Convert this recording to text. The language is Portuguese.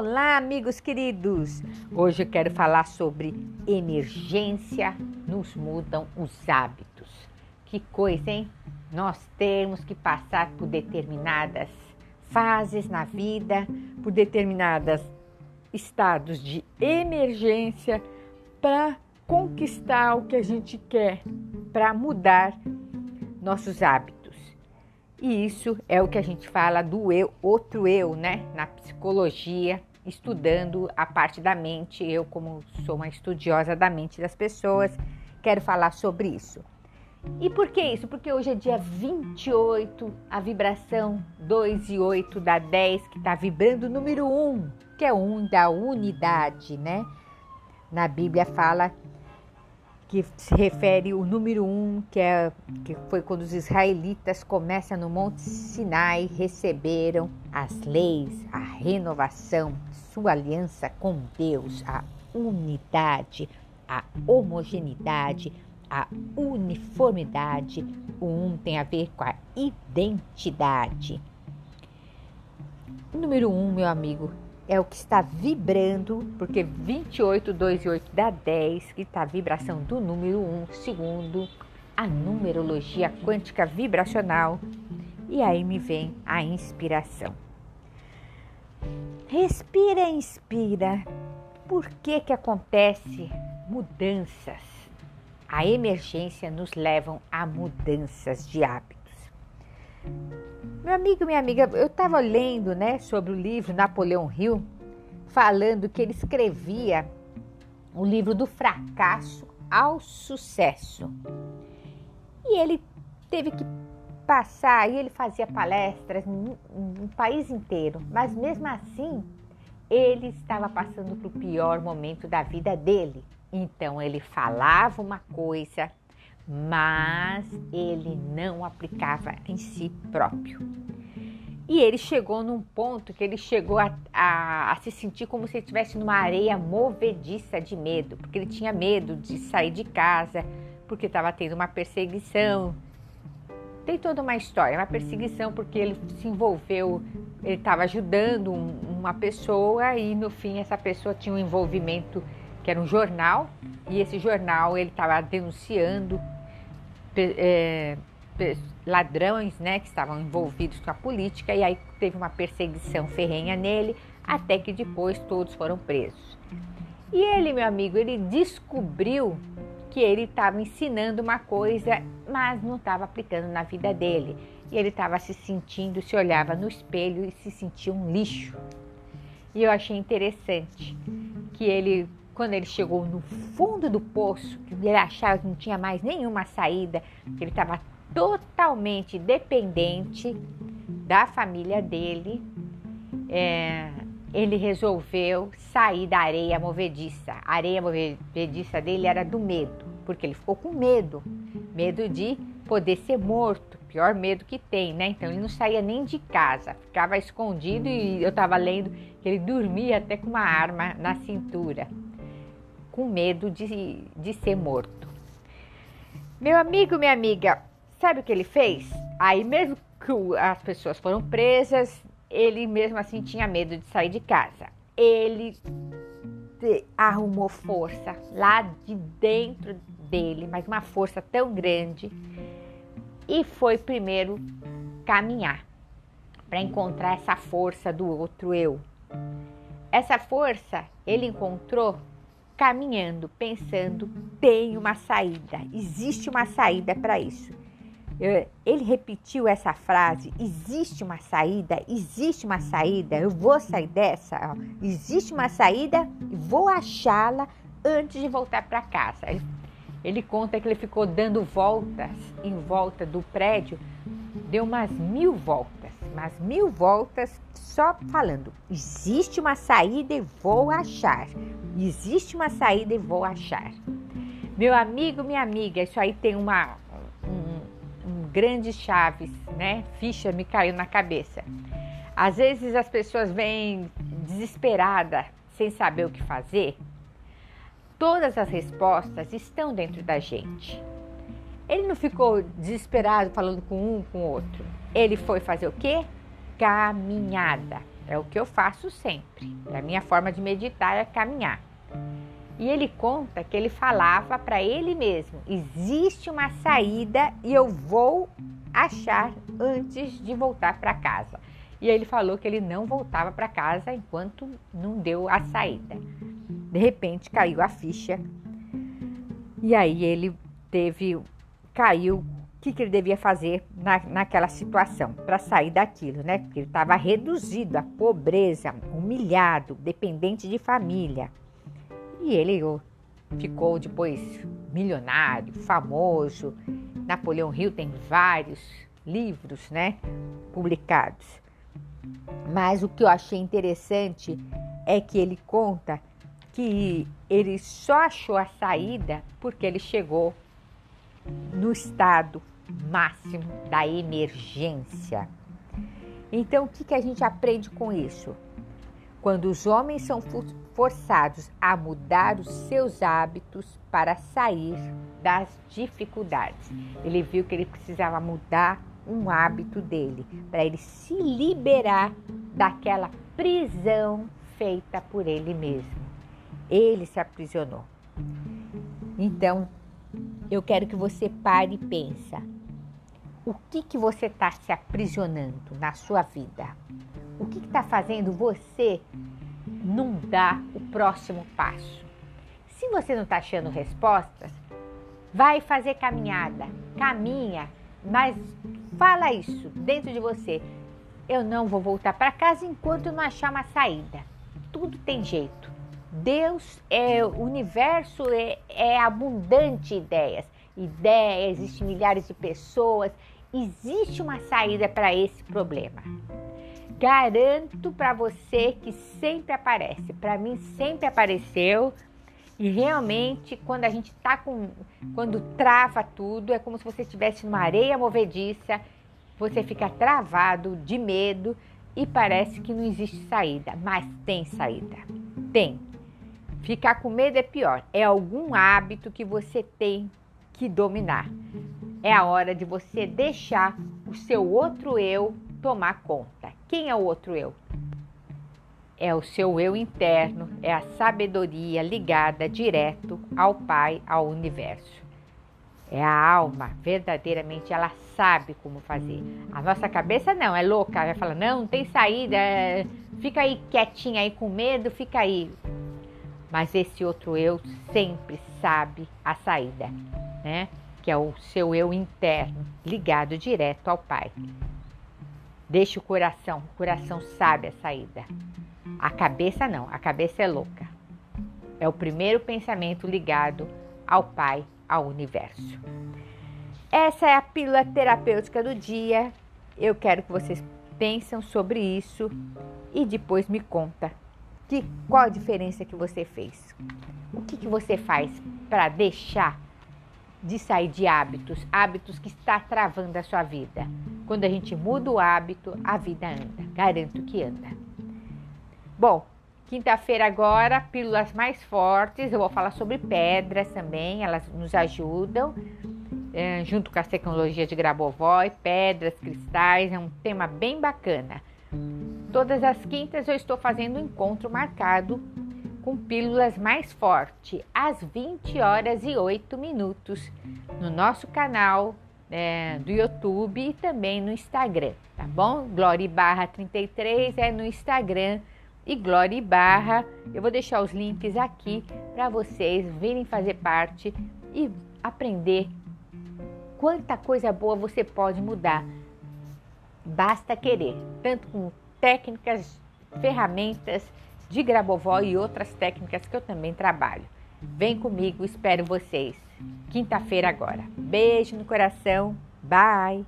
Olá, amigos queridos! Hoje eu quero falar sobre emergência nos mudam os hábitos. Que coisa, hein? Nós temos que passar por determinadas fases na vida, por determinados estados de emergência para conquistar o que a gente quer, para mudar nossos hábitos. E isso é o que a gente fala do eu, outro eu, né? Na psicologia, estudando a parte da mente. Eu, como sou uma estudiosa da mente das pessoas, quero falar sobre isso. E por que isso? Porque hoje é dia 28, a vibração 2 e 8 da 10, que está vibrando o número 1, que é 1 da unidade, né? Na Bíblia fala que se refere o número um, que, é, que foi quando os israelitas começam no Monte Sinai, receberam as leis, a renovação, sua aliança com Deus, a unidade, a homogeneidade, a uniformidade. O um tem a ver com a identidade. Número um, meu amigo, é o que está vibrando, porque 28, 2 e 8 dá 10, que está a vibração do número 1, segundo a numerologia quântica vibracional. E aí me vem a inspiração. Respira inspira. Por que que acontece mudanças? A emergência nos levam a mudanças de hábitos. Meu amigo, minha amiga, eu estava lendo né, sobre o livro Napoleão Hill, falando que ele escrevia o livro do fracasso ao sucesso. E ele teve que passar, e ele fazia palestras no, no país inteiro, mas mesmo assim ele estava passando para o pior momento da vida dele. Então ele falava uma coisa, mas ele não aplicava em si próprio. E ele chegou num ponto que ele chegou a, a, a, se sentir como se estivesse numa areia movediça de medo, porque ele tinha medo de sair de casa, porque estava tendo uma perseguição. Tem toda uma história, uma perseguição porque ele se envolveu, ele estava ajudando um, uma pessoa e no fim essa pessoa tinha um envolvimento que era um jornal e esse jornal ele estava denunciando é, ladrões né, que estavam envolvidos com a política e aí teve uma perseguição ferrenha nele, até que depois todos foram presos. E ele, meu amigo, ele descobriu que ele estava ensinando uma coisa, mas não estava aplicando na vida dele. E ele estava se sentindo, se olhava no espelho e se sentia um lixo. E eu achei interessante que ele quando ele chegou no fundo do poço, que ele achava que não tinha mais nenhuma saída, que ele estava totalmente dependente da família dele, é, ele resolveu sair da areia movediça. A areia movediça dele era do medo, porque ele ficou com medo medo de poder ser morto, pior medo que tem, né? Então ele não saía nem de casa, ficava escondido e eu estava lendo que ele dormia até com uma arma na cintura com medo de, de ser morto. Meu amigo, minha amiga, sabe o que ele fez? Aí, mesmo que as pessoas foram presas, ele mesmo assim tinha medo de sair de casa. Ele arrumou força lá de dentro dele, mas uma força tão grande, e foi primeiro caminhar para encontrar essa força do outro eu. Essa força ele encontrou caminhando, pensando, tem uma saída, existe uma saída para isso. Ele repetiu essa frase: existe uma saída, existe uma saída, eu vou sair dessa, existe uma saída e vou achá-la antes de voltar para casa. Ele conta que ele ficou dando voltas em volta do prédio, deu umas mil voltas, umas mil voltas só falando: existe uma saída e vou achar. Existe uma saída e vou achar. Meu amigo, minha amiga, isso aí tem uma um, um grande chaves, né? Ficha me caiu na cabeça. Às vezes as pessoas vêm desesperada, sem saber o que fazer. Todas as respostas estão dentro da gente. Ele não ficou desesperado falando com um com o outro. Ele foi fazer o quê? caminhada. É o que eu faço sempre. A minha forma de meditar é caminhar. E ele conta que ele falava para ele mesmo: existe uma saída e eu vou achar antes de voltar para casa. E ele falou que ele não voltava para casa enquanto não deu a saída. De repente caiu a ficha. E aí ele teve caiu o que, que ele devia fazer na, naquela situação para sair daquilo, né? Porque ele estava reduzido à pobreza, humilhado, dependente de família. E ele ficou depois milionário, famoso. Napoleão Hill tem vários livros, né, publicados. Mas o que eu achei interessante é que ele conta que ele só achou a saída porque ele chegou no estado máximo da emergência. Então, o que, que a gente aprende com isso? Quando os homens são forçados a mudar os seus hábitos para sair das dificuldades. Ele viu que ele precisava mudar um hábito dele para ele se liberar daquela prisão feita por ele mesmo. Ele se aprisionou. Então, eu quero que você pare e pense. O que, que você está se aprisionando na sua vida? O que está fazendo você não dar o próximo passo? Se você não está achando respostas, vai fazer caminhada, caminha, mas fala isso dentro de você. Eu não vou voltar para casa enquanto não achar uma saída. Tudo tem jeito. Deus é o universo é, é abundante de ideias. Ideias, existem milhares de pessoas. Existe uma saída para esse problema. Garanto para você que sempre aparece. Para mim sempre apareceu. E realmente, quando a gente tá com. Quando trava tudo, é como se você estivesse numa areia movediça, você fica travado de medo e parece que não existe saída. Mas tem saída. Tem. Ficar com medo é pior. É algum hábito que você tem que dominar. É a hora de você deixar o seu outro eu tomar conta. Quem é o outro eu? É o seu eu interno, é a sabedoria ligada direto ao Pai, ao universo. É a alma, verdadeiramente, ela sabe como fazer. A nossa cabeça não, é louca, vai falar, não, não tem saída, é... fica aí quietinha aí com medo, fica aí. Mas esse outro eu sempre sabe a saída, né? Que é o seu eu interno, ligado direto ao Pai. Deixa o coração, o coração sabe a saída. A cabeça não, a cabeça é louca. É o primeiro pensamento ligado ao Pai, ao universo. Essa é a pílula terapêutica do dia. Eu quero que vocês pensem sobre isso e depois me conta que, qual a diferença que você fez. O que, que você faz para deixar de sair de hábitos, hábitos que está travando a sua vida. Quando a gente muda o hábito, a vida anda. Garanto que anda. Bom, quinta-feira agora, pílulas mais fortes. Eu vou falar sobre pedras também, elas nos ajudam. É, junto com as tecnologias de Grabovoi, pedras, cristais, é um tema bem bacana. Todas as quintas eu estou fazendo um encontro marcado com pílulas mais forte às 20 horas e 8 minutos no nosso canal é, do YouTube e também no Instagram, tá bom? Glória Barra 33 é no Instagram e Glória Barra. Eu vou deixar os links aqui para vocês virem fazer parte e aprender quanta coisa boa você pode mudar. Basta querer, tanto com técnicas, ferramentas de Grabovoi e outras técnicas que eu também trabalho. Vem comigo, espero vocês. Quinta-feira agora. Beijo no coração. Bye.